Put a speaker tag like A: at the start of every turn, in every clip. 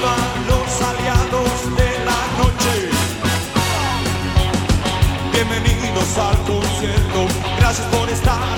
A: Los aliados de la noche. Bienvenidos al concierto. Gracias por estar.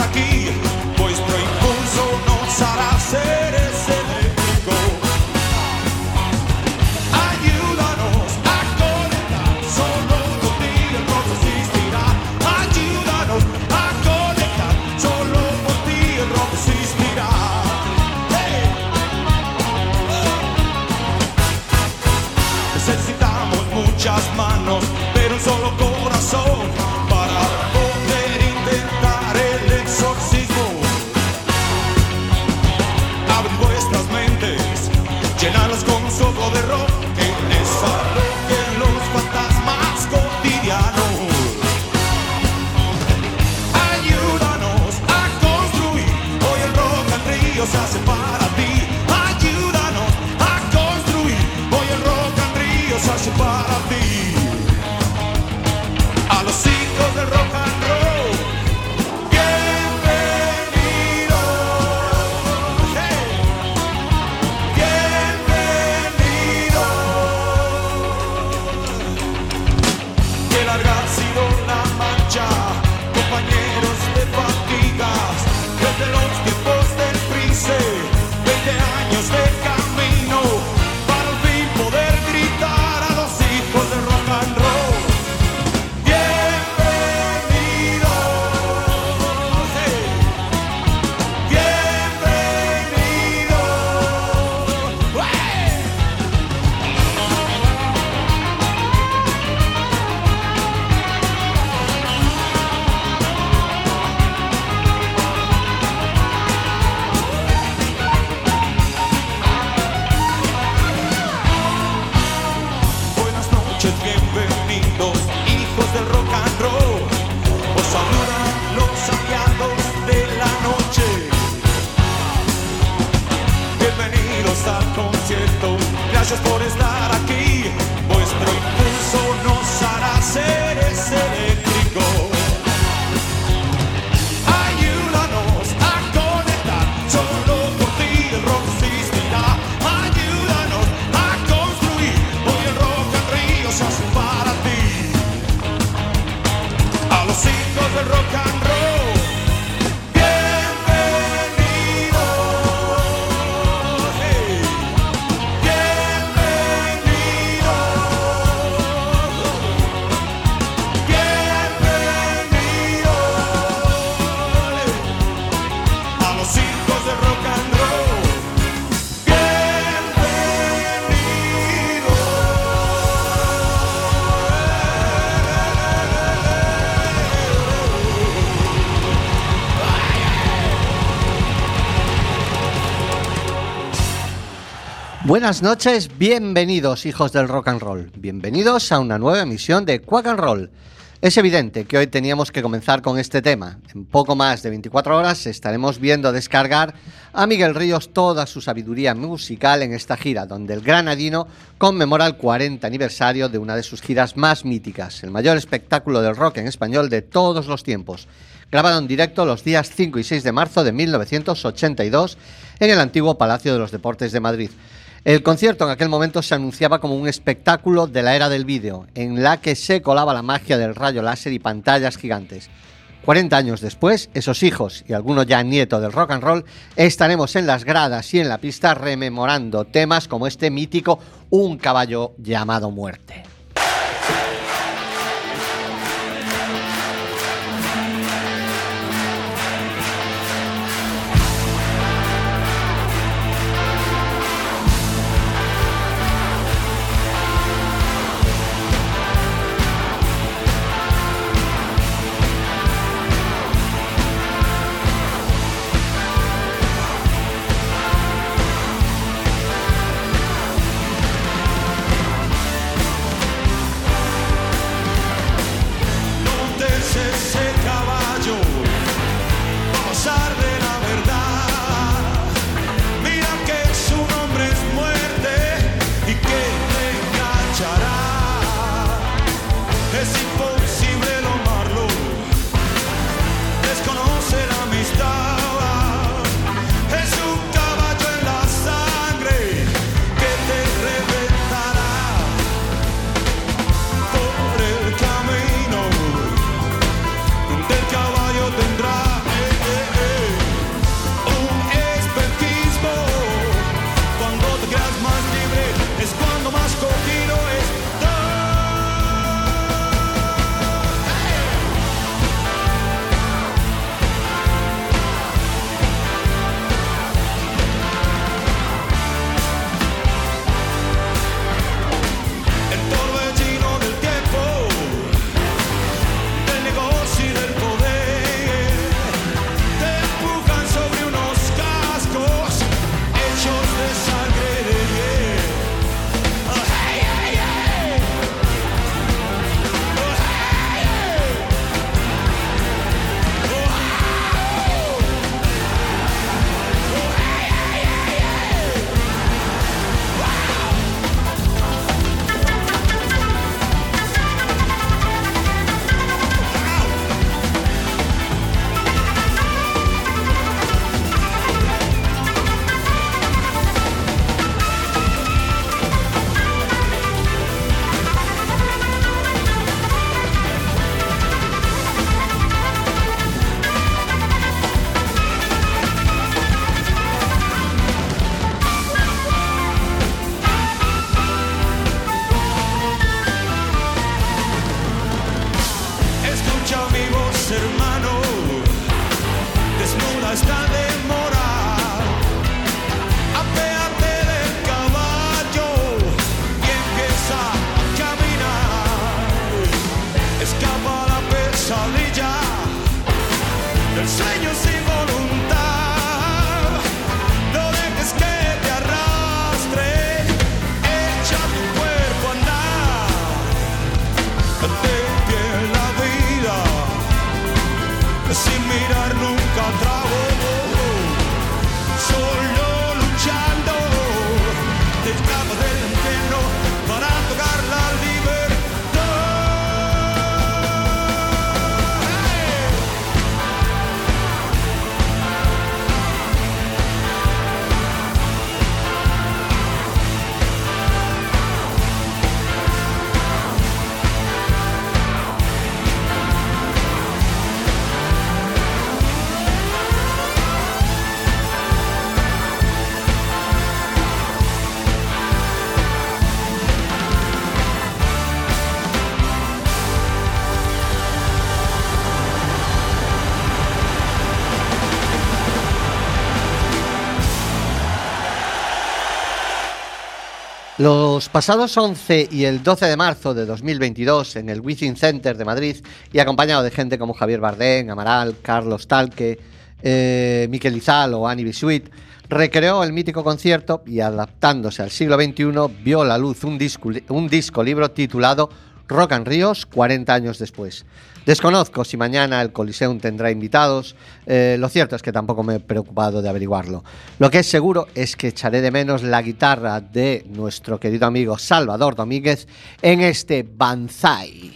A: Buenas noches, bienvenidos hijos del rock and roll, bienvenidos a una nueva emisión de Quack and Roll. Es evidente que hoy teníamos que comenzar con este tema. En poco más de 24 horas estaremos viendo descargar a Miguel Ríos toda su sabiduría musical en esta gira, donde el granadino conmemora el 40 aniversario de una de sus giras más míticas, el mayor espectáculo del rock en español de todos los tiempos grabado en directo los días 5 y 6 de marzo de 1982 en el antiguo Palacio de los Deportes de Madrid. El concierto en aquel momento se anunciaba como un espectáculo de la era del vídeo, en la que se colaba la magia del rayo láser y pantallas gigantes. 40 años después, esos hijos y algunos ya nietos del rock and roll estaremos en las gradas y en la pista rememorando temas como este mítico Un caballo llamado muerte. mirarnos. Los pasados 11 y el 12 de marzo de 2022 en el Within Center de Madrid y acompañado de gente como Javier Bardén, Amaral, Carlos Talque, eh, Miquel Izal o Annie Bisuit, recreó el mítico concierto y adaptándose al siglo XXI vio la luz un disco, un disco libro titulado Rock and Ríos 40 años después. Desconozco si mañana el Coliseum tendrá invitados, eh, lo cierto es que tampoco me he preocupado de averiguarlo. Lo que es seguro es que echaré de menos la guitarra de nuestro querido amigo Salvador Domínguez en este Banzai.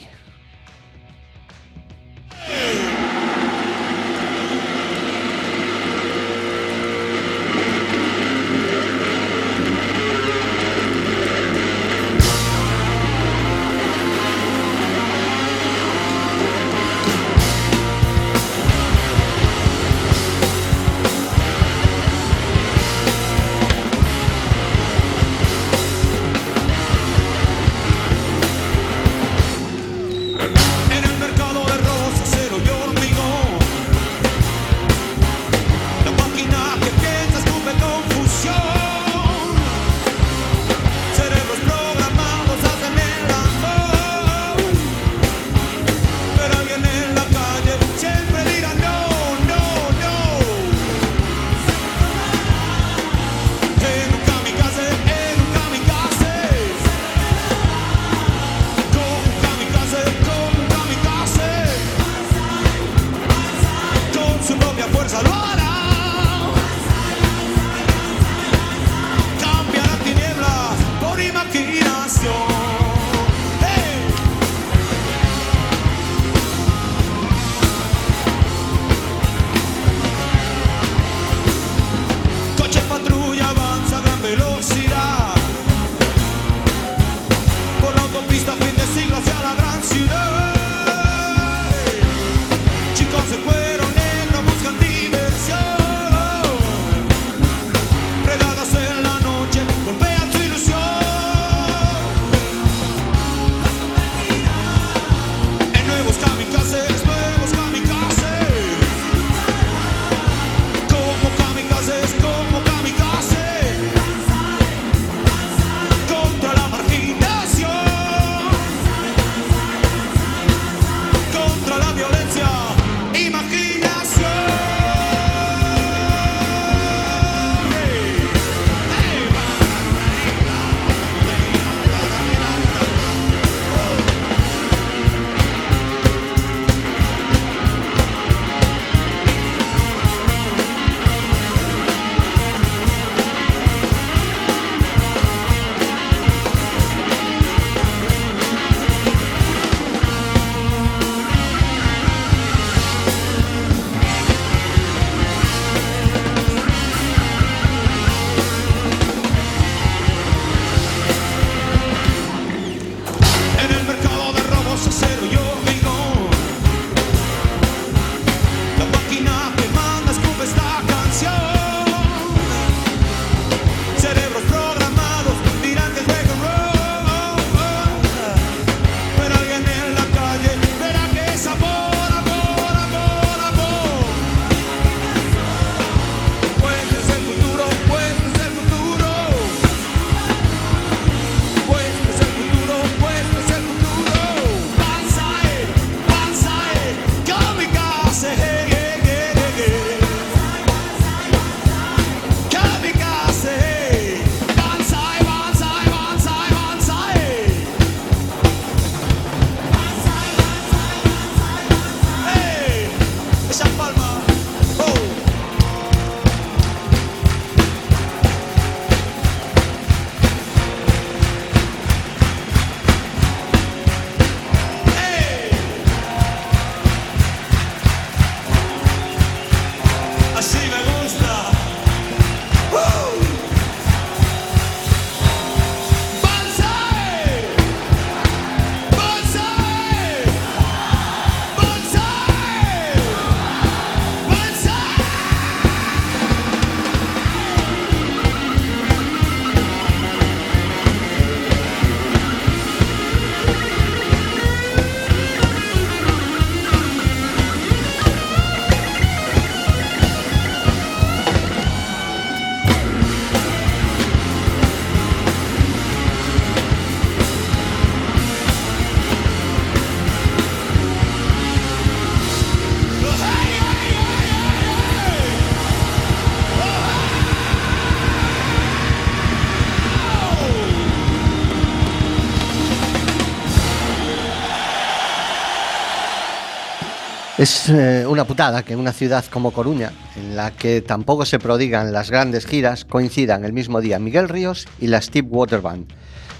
B: Es eh, una putada que una ciudad como Coruña, en la que tampoco se prodigan las grandes giras, coincidan el mismo día Miguel Ríos y la Steve Water Band.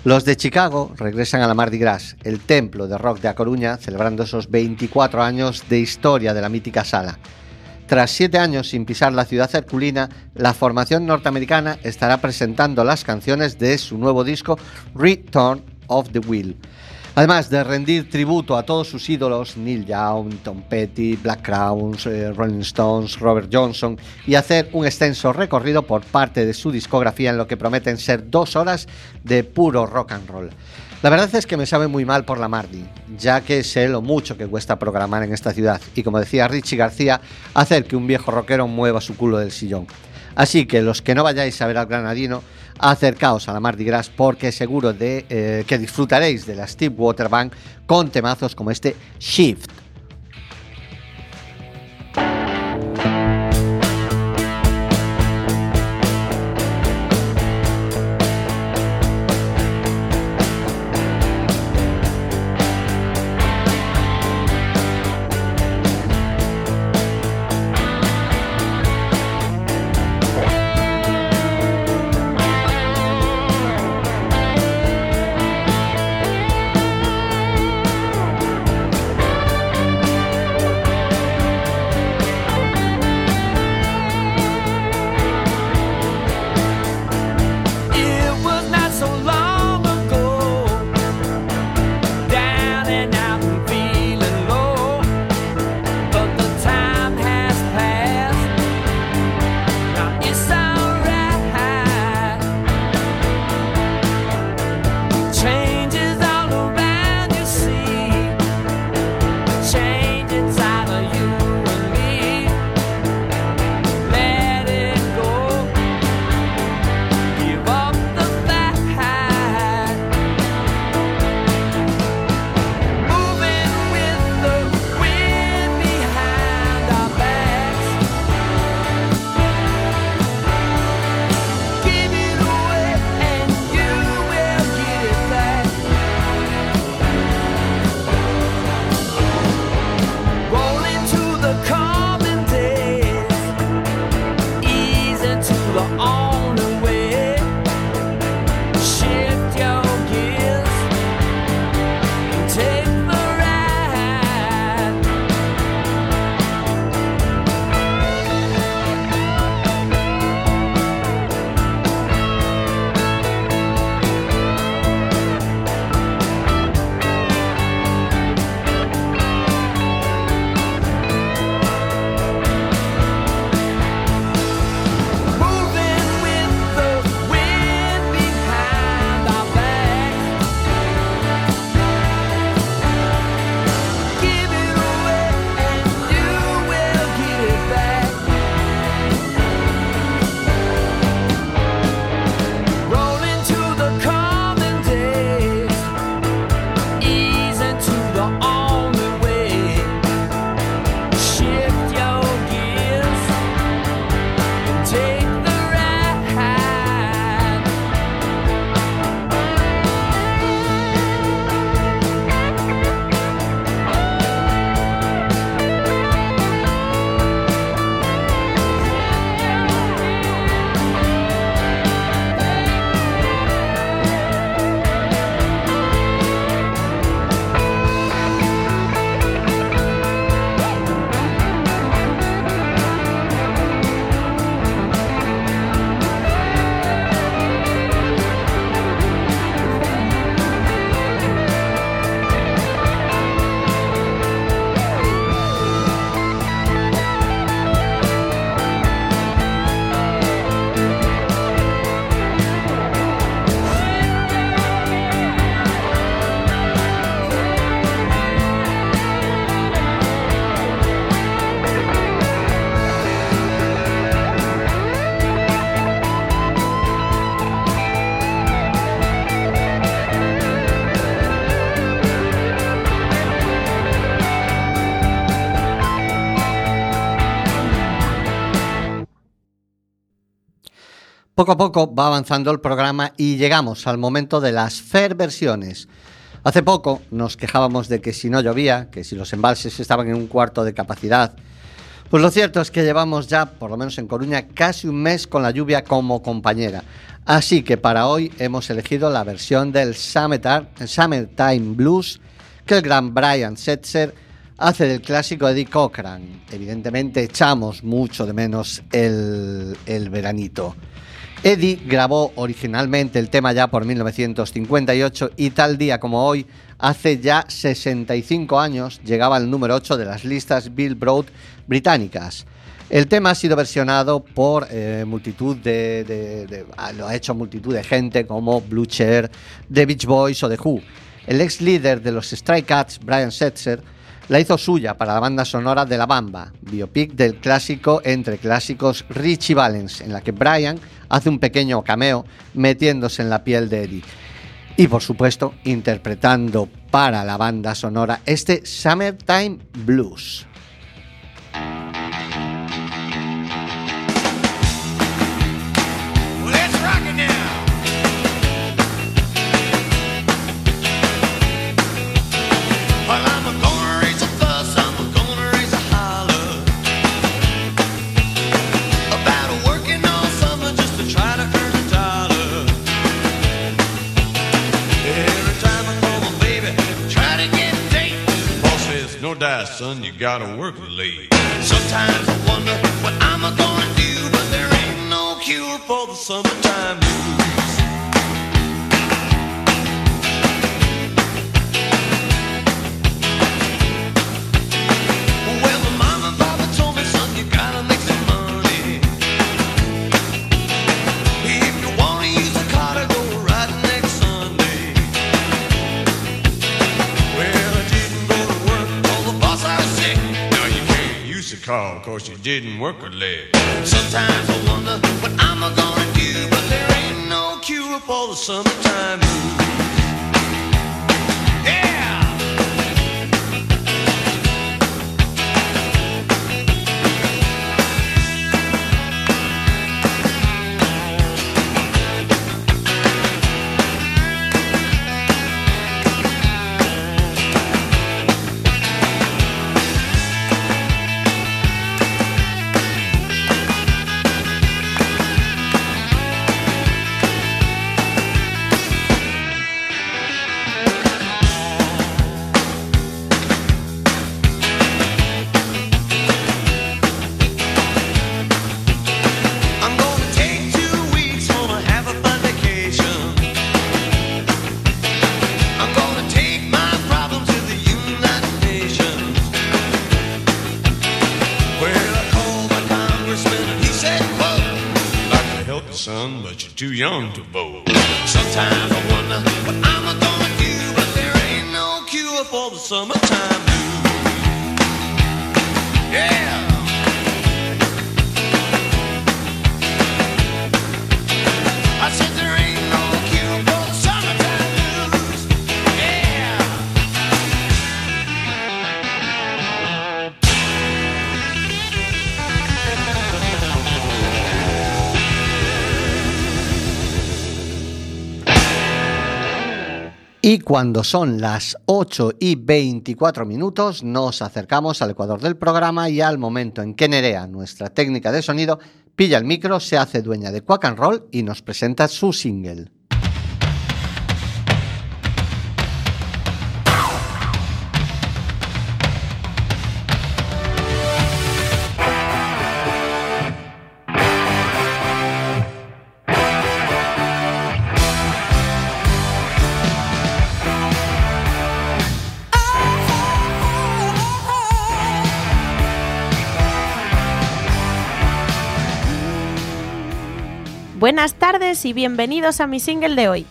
B: Los de Chicago regresan a la Mardi Gras, el templo de rock de A Coruña, celebrando esos 24 años de historia de la mítica sala. Tras siete años sin pisar la ciudad herculina, la formación norteamericana estará presentando las canciones de su nuevo disco Return of the Wheel. Además de rendir tributo a todos sus ídolos, Neil Young, Tom Petty, Black Crowns, eh, Rolling Stones, Robert Johnson, y hacer un extenso recorrido por parte de su discografía en lo que prometen ser dos horas de puro rock and roll. La verdad es que me sabe muy mal por la Mardi, ya que sé lo mucho que cuesta programar en esta ciudad y como decía Richie García, hacer que un viejo rockero mueva su culo del sillón. Así que los que no vayáis a ver al Granadino, acercaos a la Mardi Gras porque seguro de eh, que disfrutaréis de la Steve Waterbank con temazos como este Shift. Poco a poco va avanzando el programa y llegamos al momento de las Fair versiones. Hace poco nos quejábamos de que si no llovía, que si los embalses estaban en un cuarto de capacidad, pues lo cierto es que llevamos ya, por lo menos en Coruña, casi un mes con la lluvia como compañera. Así que para hoy hemos elegido la versión del Summertime Blues que el gran Brian Setzer hace del clásico Eddie Cochran. Evidentemente echamos mucho de menos el, el veranito. Eddie grabó originalmente el tema ya por 1958 y tal día como hoy, hace ya 65 años, llegaba al número 8 de las listas Billboard británicas. El tema ha sido versionado por eh, multitud de, ah, lo ha hecho multitud de gente como Blue Chair, The Beach Boys o The Who. El ex líder de los Stray Cats, Brian Setzer, la hizo suya para la banda sonora de La Bamba, biopic del clásico entre clásicos Richie Valens, en la que Brian hace un pequeño cameo metiéndose en la piel de Eddie. Y por supuesto, interpretando para la banda sonora este Summertime Blues. Son, you gotta work late. Sometimes I wonder what I'm gonna do, but there ain't no cure for the summertime blues. Call, cause you didn't work a leg. Sometimes I wonder what I'm gonna do, but there ain't no cure for the summertime blues. Young to vote. Sometimes I wonder what I'm gonna do, but there ain't no cure for the summertime blues. Yeah. Y cuando son las 8 y 24 minutos, nos acercamos al ecuador del programa y al momento en que Nerea, nuestra técnica de sonido, pilla el micro, se hace dueña de Quack and Roll y nos presenta su single.
C: Buenas tardes y bienvenidos a mi single de hoy.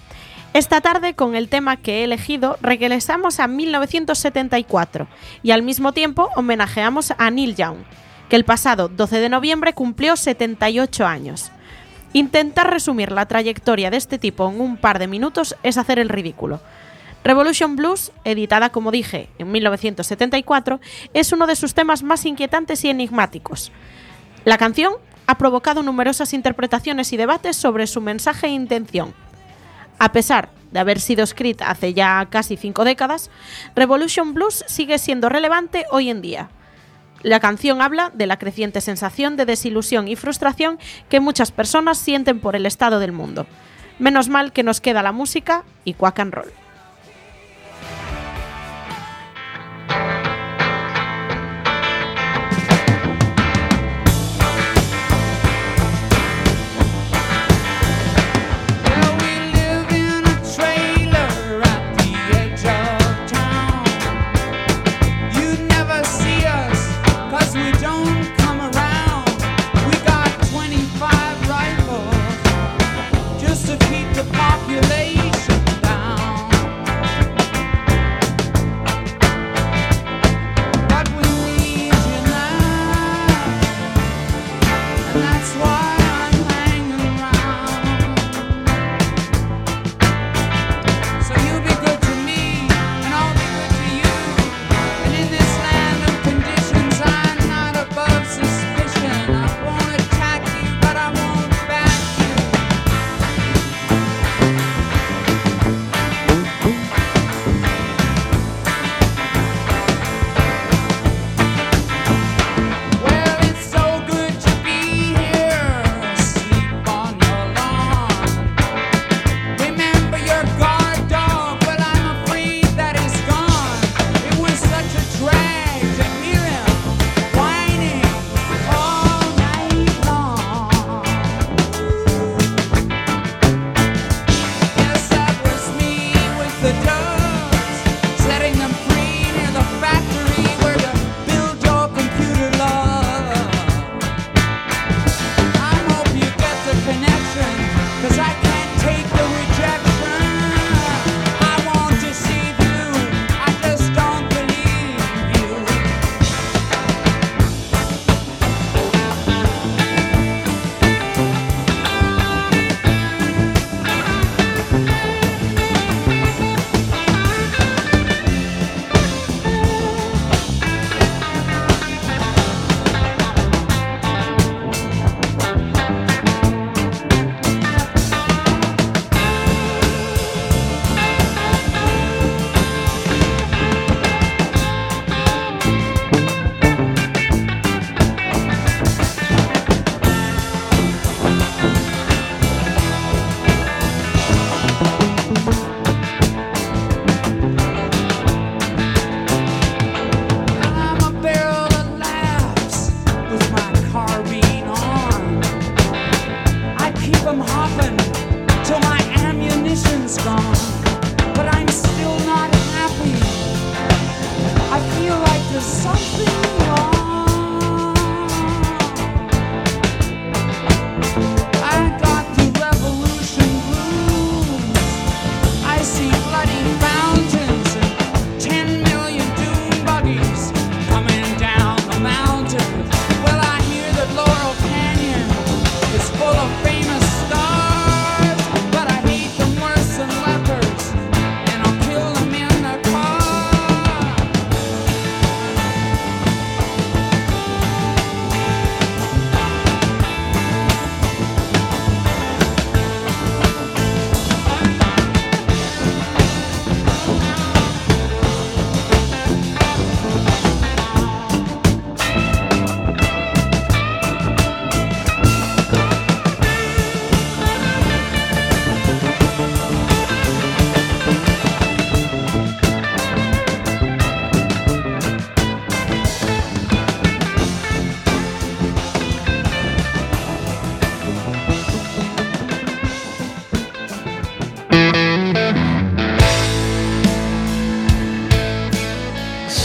C: Esta tarde, con el tema que he elegido, regresamos a 1974 y al mismo tiempo homenajeamos a Neil Young, que el pasado 12 de noviembre cumplió 78 años. Intentar resumir la trayectoria de este tipo en un par de minutos es hacer el ridículo. Revolution Blues, editada como dije en 1974, es uno de sus temas más inquietantes y enigmáticos. La canción ha provocado numerosas interpretaciones y debates sobre su mensaje e intención. A pesar
D: de haber sido escrita hace ya casi cinco décadas, Revolution Blues sigue siendo relevante hoy en día. La canción habla de la creciente sensación de desilusión y frustración que muchas personas sienten por el estado del mundo. Menos mal que nos queda la música y quack and roll.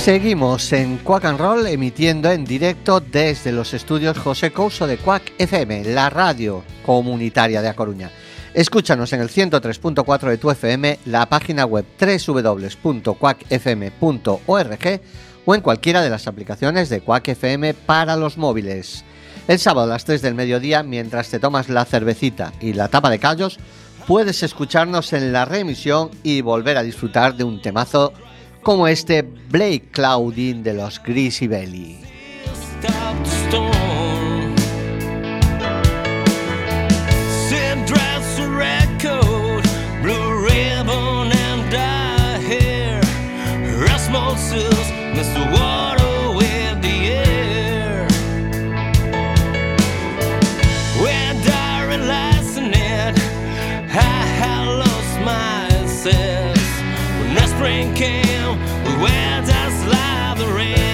B: Seguimos en Quack and Roll emitiendo en directo desde los estudios José Couso de Quack FM, la radio comunitaria de A Coruña. Escúchanos en el 103.4 de tu FM, la página web www.quackfm.org o en cualquiera de las aplicaciones de Quack FM para los móviles. El sábado a las 3 del mediodía, mientras te tomas la cervecita y la tapa de callos, puedes escucharnos en la reemisión y volver a disfrutar de un temazo como este Blake Cloudin de los Greasy Belly.
E: Thinking, where does Lazarus?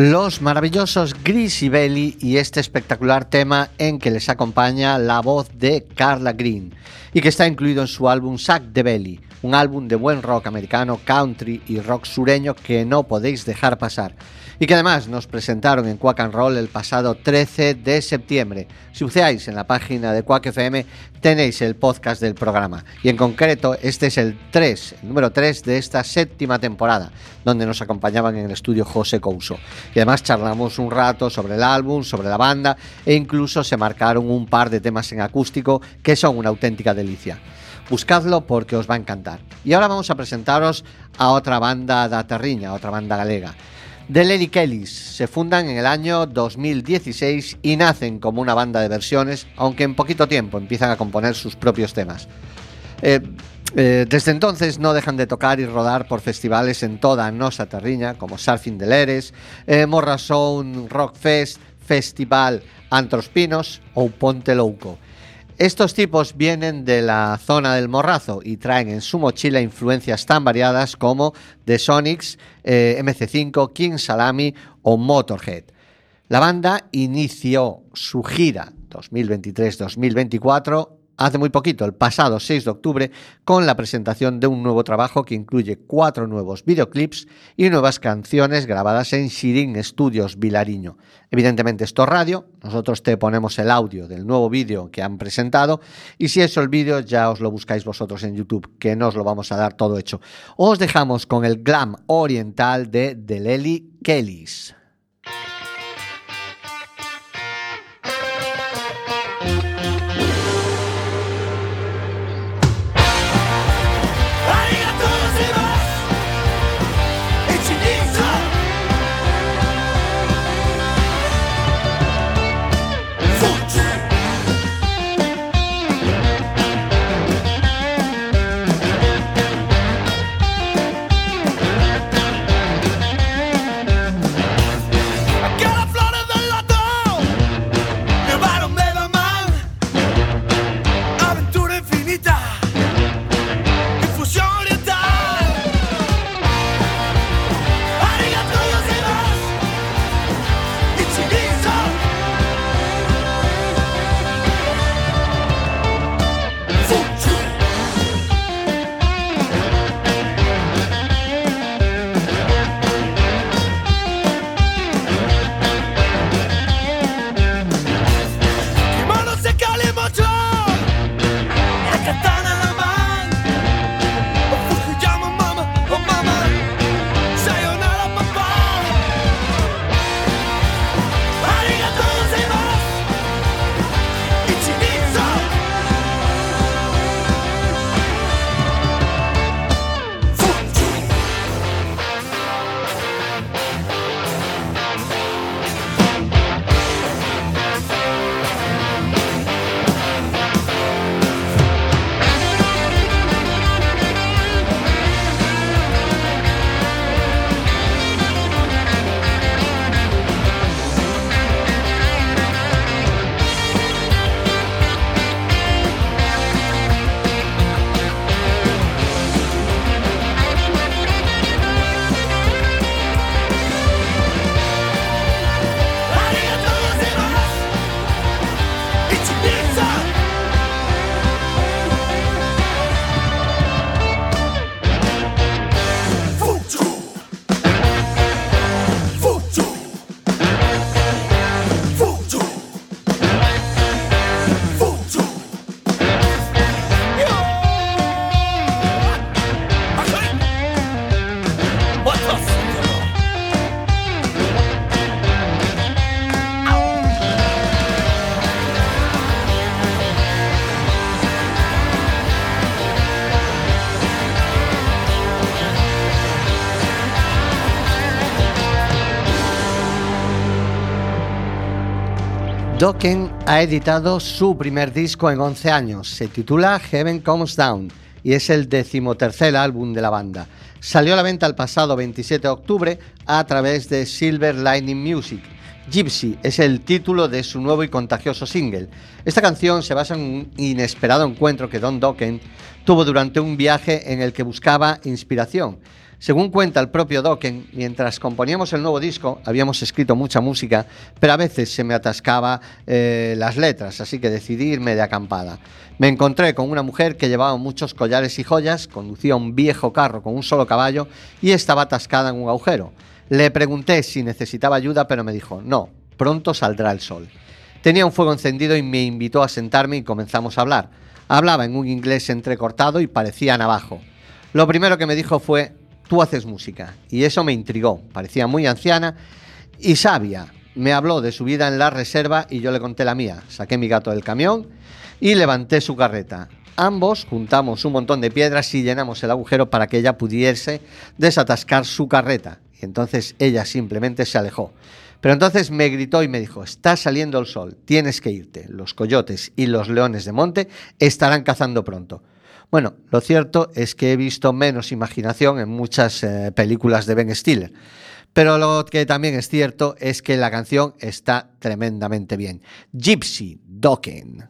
B: Los maravillosos Greasy Belly y este espectacular tema en que les acompaña la voz de Carla Green y que está incluido en su álbum Sack de Belly, un álbum de buen rock americano, country y rock sureño que no podéis dejar pasar y que además nos presentaron en Quack and Roll el pasado 13 de septiembre. Si buceáis en la página de Quack FM tenéis el podcast del programa y en concreto este es el 3, el número 3 de esta séptima temporada, donde nos acompañaban en el estudio José Couso. Y además charlamos un rato sobre el álbum, sobre la banda e incluso se marcaron un par de temas en acústico que son una auténtica delicia. Buscadlo porque os va a encantar. Y ahora vamos a presentaros a otra banda da Terriña, otra banda galega. The Lady Kellys se fundan en el año 2016 y nacen como una banda de versiones, aunque en poquito tiempo empiezan a componer sus propios temas. Eh, eh, desde entonces no dejan de tocar y rodar por festivales en toda nosa terriña, como Surfing de Leres, eh, Morrasound Rock Fest, Festival Antros Pinos ou Ponte Louco. Estos tipos vienen de la zona del Morrazo y traen en su mochila influencias tan variadas como The Sonics, eh, MC5, King Salami o Motorhead. La banda inició su gira 2023-2024 hace muy poquito, el pasado 6 de octubre, con la presentación de un nuevo trabajo que incluye cuatro nuevos videoclips y nuevas canciones grabadas en Shirin Studios Vilariño. Evidentemente esto es radio, nosotros te ponemos el audio del nuevo vídeo que han presentado y si eso el vídeo ya os lo buscáis vosotros en YouTube, que no os lo vamos a dar todo hecho. Os dejamos con el glam oriental de Deleli Kellys. Dokken ha editado su primer disco en 11 años. Se titula Heaven Comes Down y es el decimotercer álbum de la banda. Salió a la venta el pasado 27 de octubre a través de Silver Lightning Music. Gypsy es el título de su nuevo y contagioso single. Esta canción se basa en un inesperado encuentro que Don Dokken tuvo durante un viaje en el que buscaba inspiración. Según cuenta el propio Dokken, mientras componíamos el nuevo disco, habíamos escrito mucha música, pero a veces se me atascaba eh, las letras, así que decidí irme de acampada. Me encontré con una mujer que llevaba muchos collares y joyas, conducía un viejo carro con un solo caballo y estaba atascada en un agujero. Le pregunté si necesitaba ayuda, pero me dijo, no, pronto saldrá el sol. Tenía un fuego encendido y me invitó a sentarme y comenzamos a hablar. Hablaba en un inglés entrecortado y parecía navajo. Lo primero que me dijo fue, tú haces música. Y eso me intrigó. Parecía muy anciana y sabia. Me habló de su vida en la reserva y yo le conté la mía. Saqué mi gato del camión y levanté su carreta. Ambos juntamos un montón de piedras y llenamos el agujero para que ella pudiese desatascar su carreta. Y entonces ella simplemente se alejó. Pero entonces me gritó y me dijo, está saliendo el sol, tienes que irte. Los coyotes y los leones de monte estarán cazando pronto. Bueno, lo cierto es que he visto menos imaginación en muchas eh, películas de Ben Stiller. Pero lo que también es cierto es que la canción está tremendamente bien. Gypsy Dokken.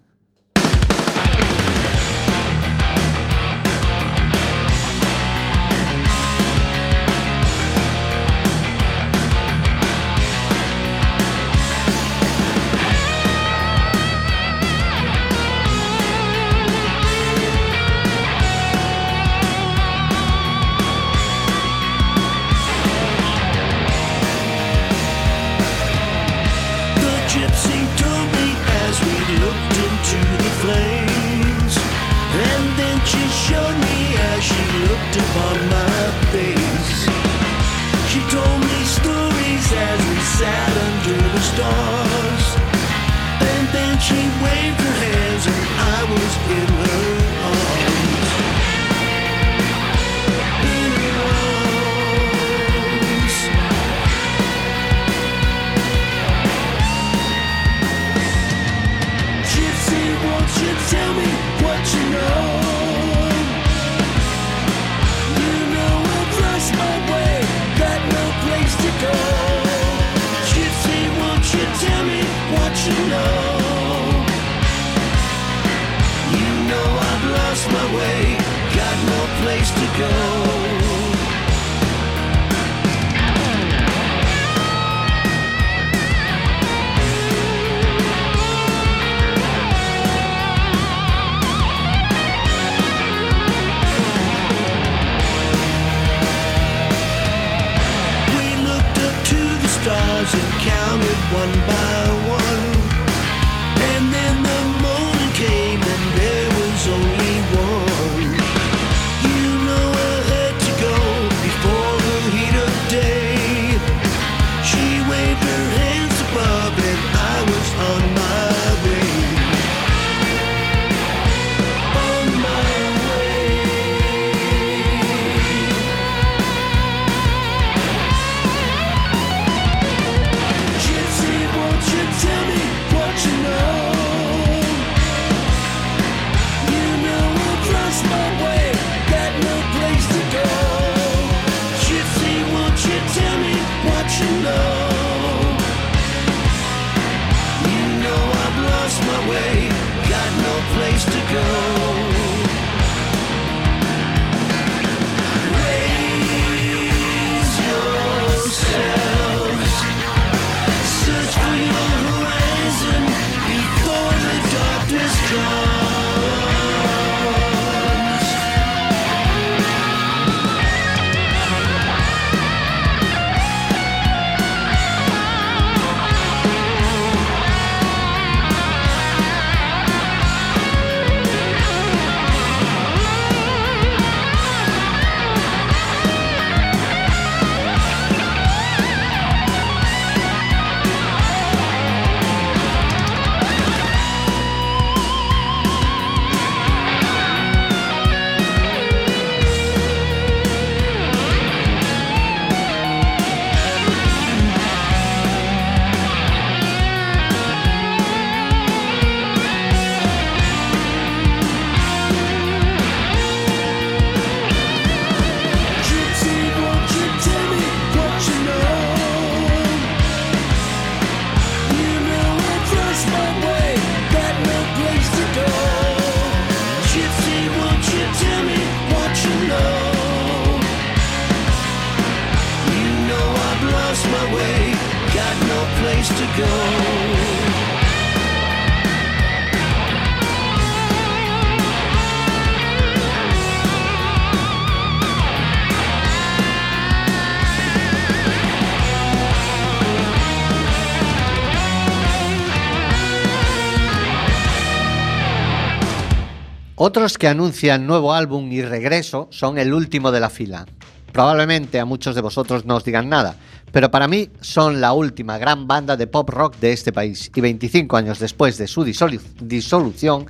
B: Otros que anuncian nuevo álbum y regreso son el último de la fila. Probablemente a muchos de vosotros no os digan nada, pero para mí son la última gran banda de pop rock de este país y 25 años después de su disolu- disolución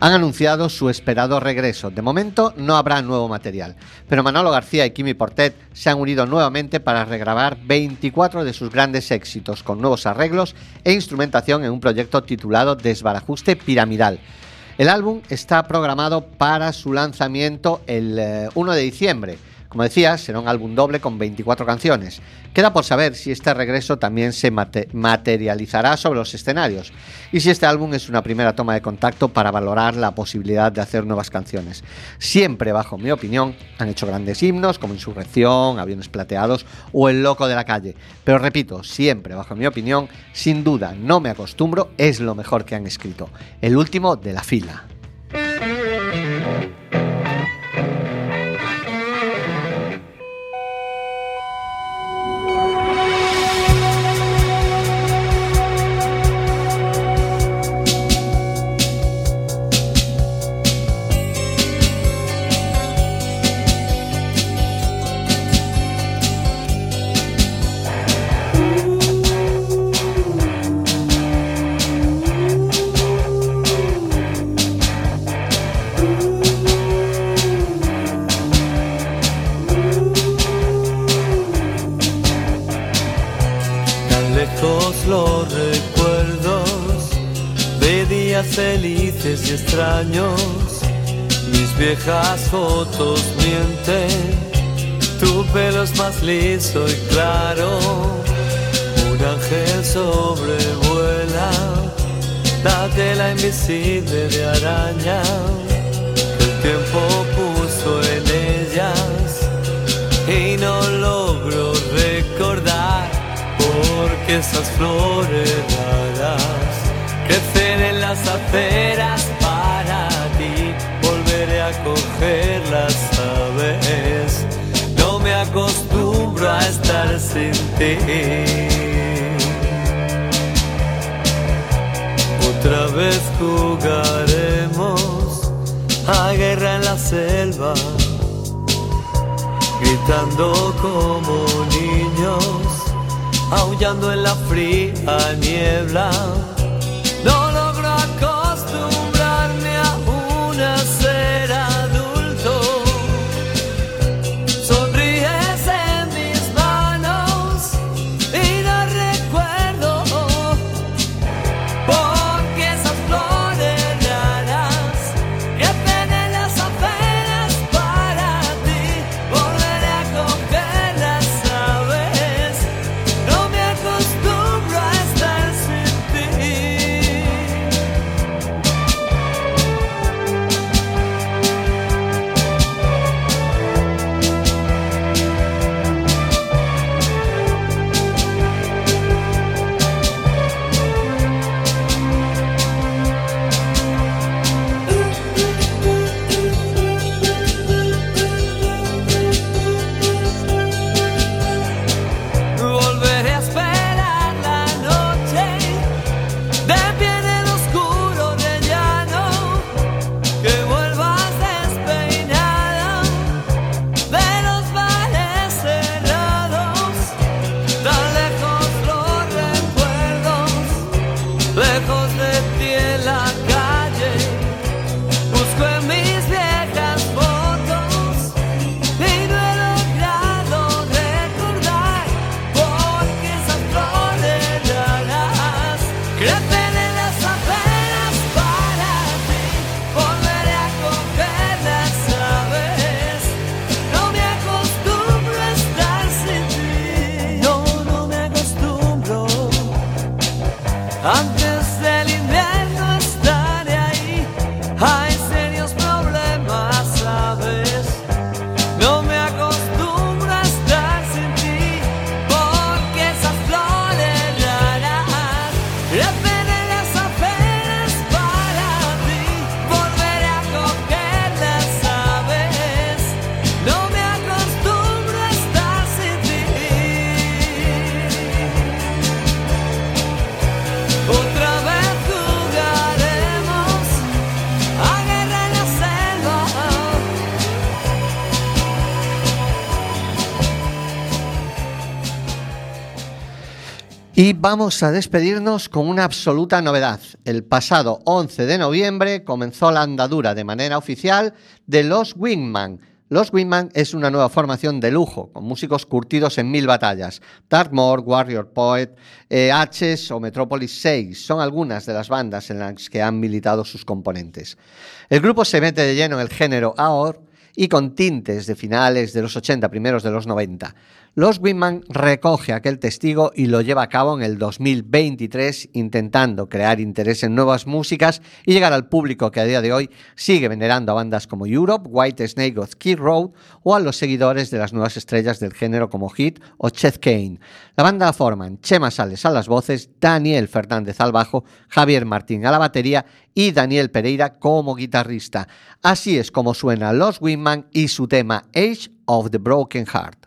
B: han anunciado su esperado regreso. De momento no habrá nuevo material, pero Manolo García y Kimi Portet se han unido nuevamente para regrabar 24 de sus grandes éxitos con nuevos arreglos e instrumentación en un proyecto titulado Desbarajuste Piramidal. El álbum está programado para su lanzamiento el eh, 1 de diciembre. Como decía, será un álbum doble con 24 canciones. Queda por saber si este regreso también se mate- materializará sobre los escenarios y si este álbum es una primera toma de contacto para valorar la posibilidad de hacer nuevas canciones. Siempre, bajo mi opinión, han hecho grandes himnos como Insurrección, Aviones Plateados o El Loco de la Calle. Pero repito, siempre, bajo mi opinión, sin duda, no me acostumbro, es lo mejor que han escrito. El último de la fila.
F: Extraños. Mis viejas fotos mienten, tu pelo es más liso y claro. Un ángel sobrevuela la tela invisible de araña el tiempo puso en ellas y no logro recordar porque esas flores raras crecen en las aceras volveré a cogerlas sabes no me acostumbro a estar sin ti otra vez jugaremos a guerra en la selva gritando como niños, aullando en la fría niebla.
G: Vamos a despedirnos con una absoluta novedad. El pasado 11 de noviembre comenzó la andadura de manera oficial de Los Wingman. Los Wingman es una nueva formación de lujo, con músicos curtidos en mil batallas. Darkmoor, Warrior Poet, eh, H's o Metropolis 6 son algunas de las bandas en las que han militado sus componentes. El grupo se mete de lleno en el género AOR y con tintes de finales de los 80, primeros de los 90. Los Wingman recoge aquel testigo y lo lleva a cabo en el 2023 intentando crear interés en nuevas músicas y llegar al público que a día de hoy sigue venerando a bandas como Europe, White Snake o Skid Road o a los seguidores de las nuevas estrellas del género como Hit o Chet Kane. La banda la forman Chema Sales a las voces, Daniel Fernández al bajo, Javier Martín a la batería y Daniel Pereira como guitarrista. Así es como suena Los Wingman y su tema Age of the Broken Heart.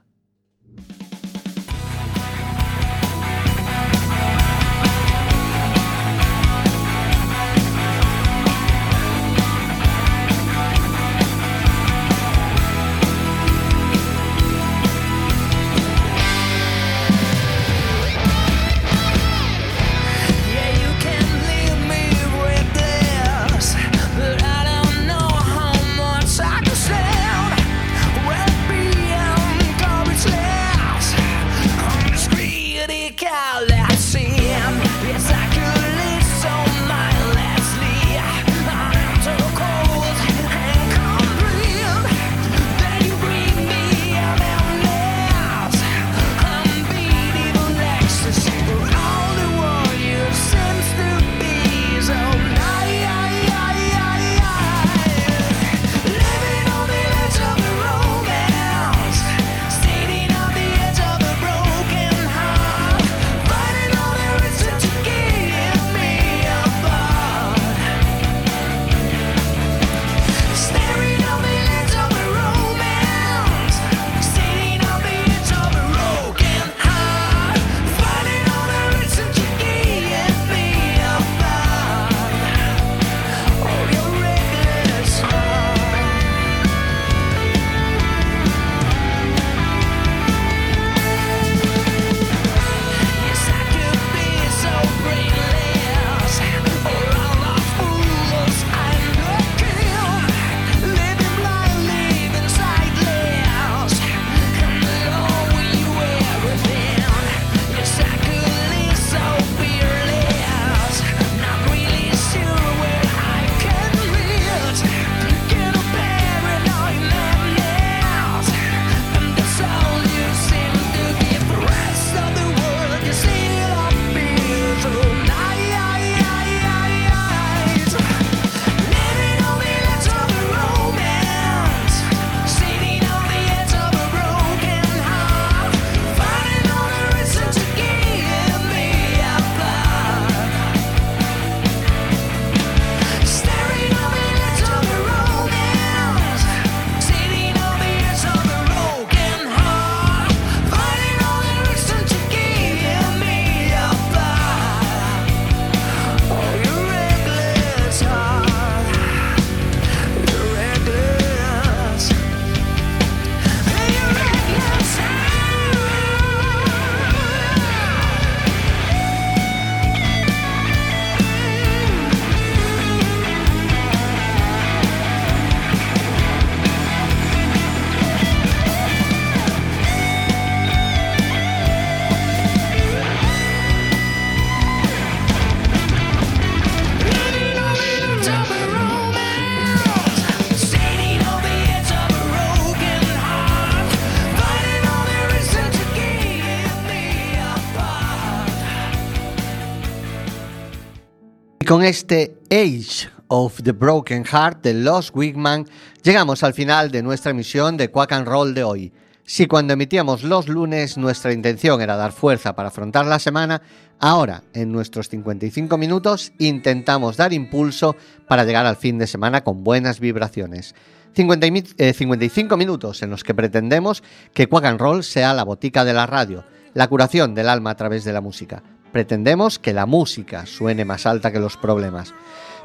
G: Con este Age of the Broken Heart de Los Wigman llegamos al final de nuestra emisión de Quack and Roll de hoy. Si cuando emitíamos los lunes nuestra intención era dar fuerza para afrontar la semana, ahora en nuestros 55 minutos intentamos dar impulso para llegar al fin de semana con buenas vibraciones. 50 y mi- eh, 55 minutos en los que pretendemos que Quack and Roll sea la botica de la radio, la curación del alma a través de la música. Pretendemos que la música suene más alta que los problemas.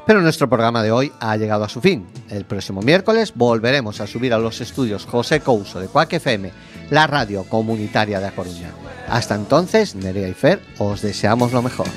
G: Pero nuestro programa de hoy ha llegado a su fin. El próximo miércoles volveremos a subir a los estudios José Couso de Cuac FM, la radio comunitaria de A Coruña.
B: Hasta entonces, Nerea y Fer, os deseamos lo mejor.